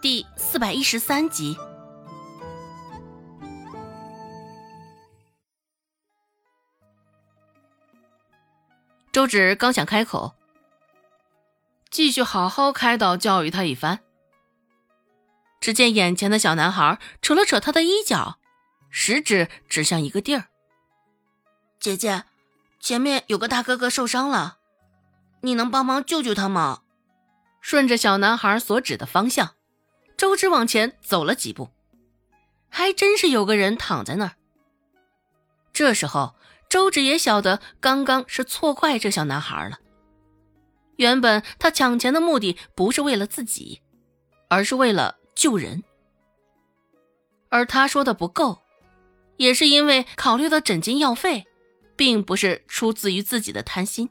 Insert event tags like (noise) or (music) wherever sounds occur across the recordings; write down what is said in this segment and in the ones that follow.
第四百一十三集。周芷刚想开口，继续好好开导教育他一番，只见眼前的小男孩扯了扯他的衣角，食指指向一个地儿：“姐姐，前面有个大哥哥受伤了，你能帮忙救救他吗？”顺着小男孩所指的方向，周芷往前走了几步，还真是有个人躺在那儿。这时候。周芷也晓得，刚刚是错怪这小男孩了。原本他抢钱的目的不是为了自己，而是为了救人。而他说的不够，也是因为考虑到诊金药费，并不是出自于自己的贪心。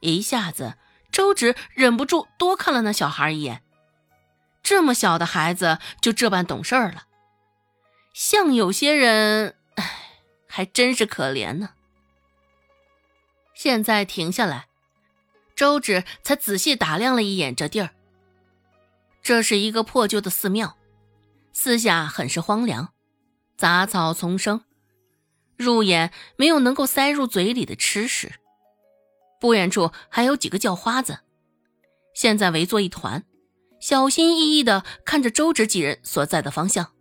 一下子，周芷忍不住多看了那小孩一眼。这么小的孩子就这般懂事儿了，像有些人。还真是可怜呢。现在停下来，周芷才仔细打量了一眼这地儿。这是一个破旧的寺庙，四下很是荒凉，杂草丛生，入眼没有能够塞入嘴里的吃食。不远处还有几个叫花子，现在围作一团，小心翼翼地看着周芷几人所在的方向。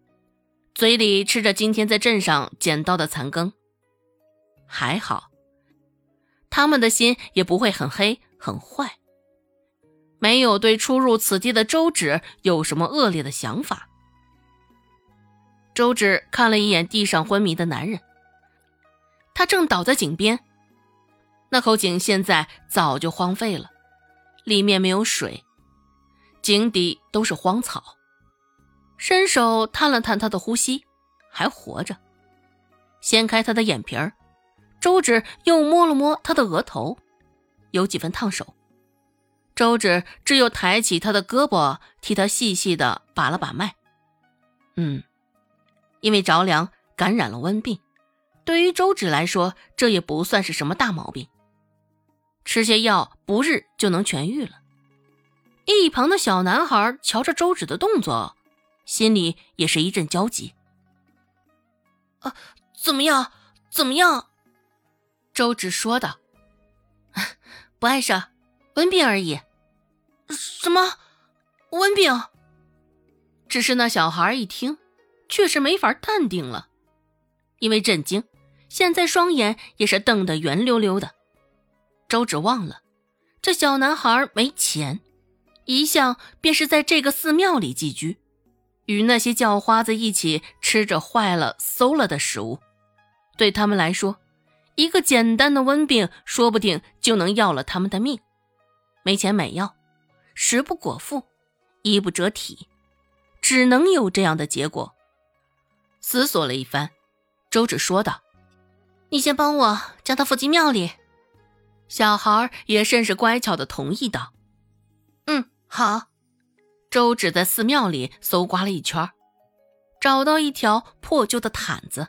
嘴里吃着今天在镇上捡到的残羹，还好，他们的心也不会很黑很坏，没有对出入此地的周芷有什么恶劣的想法。周芷看了一眼地上昏迷的男人，他正倒在井边，那口井现在早就荒废了，里面没有水，井底都是荒草。伸手探了探他的呼吸，还活着。掀开他的眼皮儿，周芷又摸了摸他的额头，有几分烫手。周芷只有抬起他的胳膊，替他细细的把了把脉。嗯，因为着凉感染了温病，对于周芷来说，这也不算是什么大毛病，吃些药不日就能痊愈了。一旁的小男孩瞧着周芷的动作。心里也是一阵焦急。啊，怎么样？怎么样？周芷说道：“ (laughs) 不碍事，温病而已。”什么？温病？只是那小孩一听，却是没法淡定了，因为震惊，现在双眼也是瞪得圆溜溜的。周芷忘了，这小男孩没钱，一向便是在这个寺庙里寄居。与那些叫花子一起吃着坏了、馊了的食物，对他们来说，一个简单的温病说不定就能要了他们的命。没钱买药，食不果腹，衣不遮体，只能有这样的结果。思索了一番，周芷说道：“你先帮我将他扶进庙里。”小孩也甚是乖巧的同意道：“，好。”周芷在寺庙里搜刮了一圈，找到一条破旧的毯子，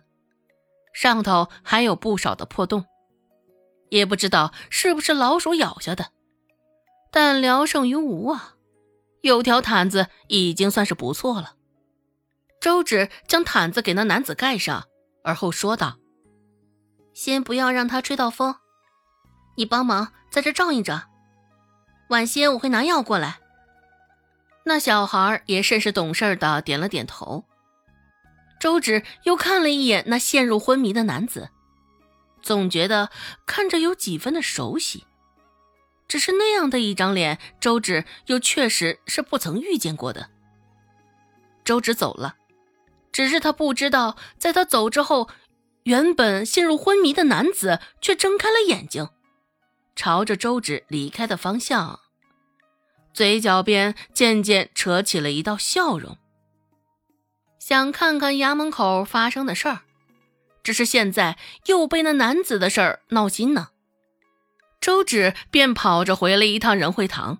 上头还有不少的破洞，也不知道是不是老鼠咬下的，但聊胜于无啊！有条毯子已经算是不错了。周芷将毯子给那男子盖上，而后说道：“先不要让他吹到风，你帮忙在这照应着，晚些我会拿药过来。”那小孩也甚是懂事的，点了点头。周芷又看了一眼那陷入昏迷的男子，总觉得看着有几分的熟悉。只是那样的一张脸，周芷又确实是不曾遇见过的。周芷走了，只是他不知道，在他走之后，原本陷入昏迷的男子却睁开了眼睛，朝着周芷离开的方向。嘴角边渐渐扯起了一道笑容，想看看衙门口发生的事儿，只是现在又被那男子的事儿闹心呢。周芷便跑着回了一趟仁惠堂，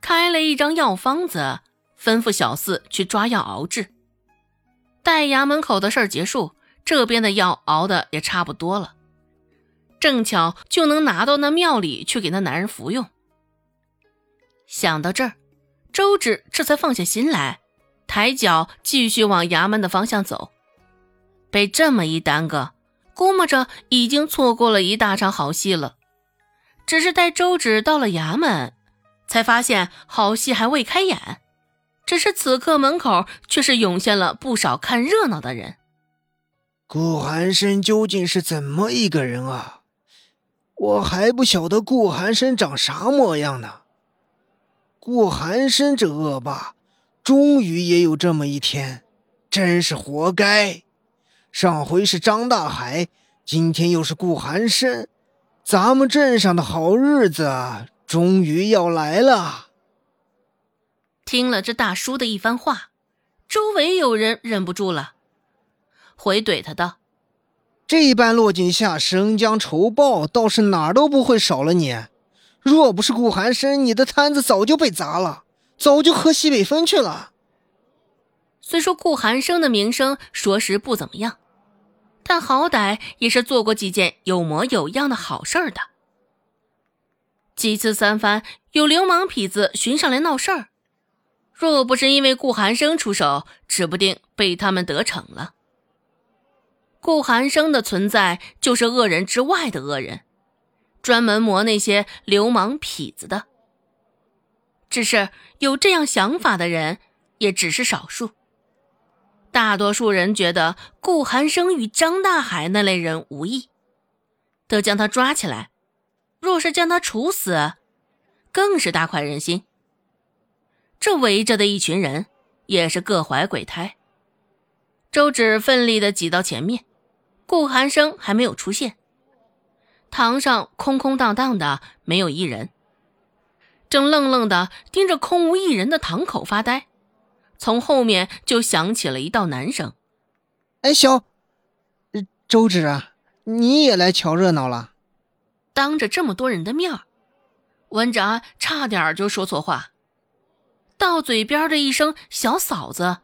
开了一张药方子，吩咐小四去抓药熬制。待衙门口的事儿结束，这边的药熬的也差不多了，正巧就能拿到那庙里去给那男人服用。想到这儿，周芷这才放下心来，抬脚继续往衙门的方向走。被这么一耽搁，估摸着已经错过了一大场好戏了。只是待周芷到了衙门，才发现好戏还未开演。只是此刻门口却是涌现了不少看热闹的人。顾寒生究竟是怎么一个人啊？我还不晓得顾寒生长啥模样呢。顾寒生这恶霸，终于也有这么一天，真是活该。上回是张大海，今天又是顾寒生，咱们镇上的好日子终于要来了。听了这大叔的一番话，周围有人忍不住了。回怼他道：“这般落井下石、将仇报，倒是哪儿都不会少了你。若不是顾寒生，你的摊子早就被砸了，早就喝西北风去了。”虽说顾寒生的名声说实不怎么样，但好歹也是做过几件有模有样的好事儿的。几次三番有流氓痞子寻上来闹事儿，若不是因为顾寒生出手，指不定被他们得逞了。顾寒生的存在就是恶人之外的恶人，专门磨那些流氓痞子的。只是有这样想法的人也只是少数，大多数人觉得顾寒生与张大海那类人无异，得将他抓起来。若是将他处死，更是大快人心。这围着的一群人也是各怀鬼胎。周芷奋力的挤到前面。顾寒生还没有出现，堂上空空荡荡的，没有一人，正愣愣的盯着空无一人的堂口发呆。从后面就响起了一道男声：“哎，小周芷啊，你也来瞧热闹了？”当着这么多人的面温志安差点就说错话，到嘴边的一声“小嫂子”，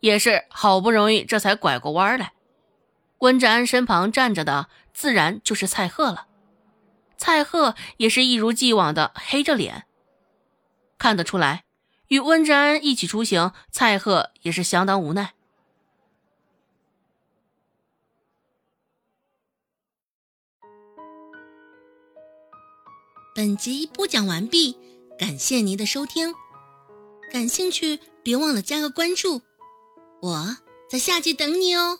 也是好不容易这才拐过弯来。温志安身旁站着的，自然就是蔡贺了。蔡贺也是一如既往的黑着脸，看得出来，与温志安一起出行，蔡贺也是相当无奈。本集播讲完毕，感谢您的收听。感兴趣，别忘了加个关注，我在下集等你哦。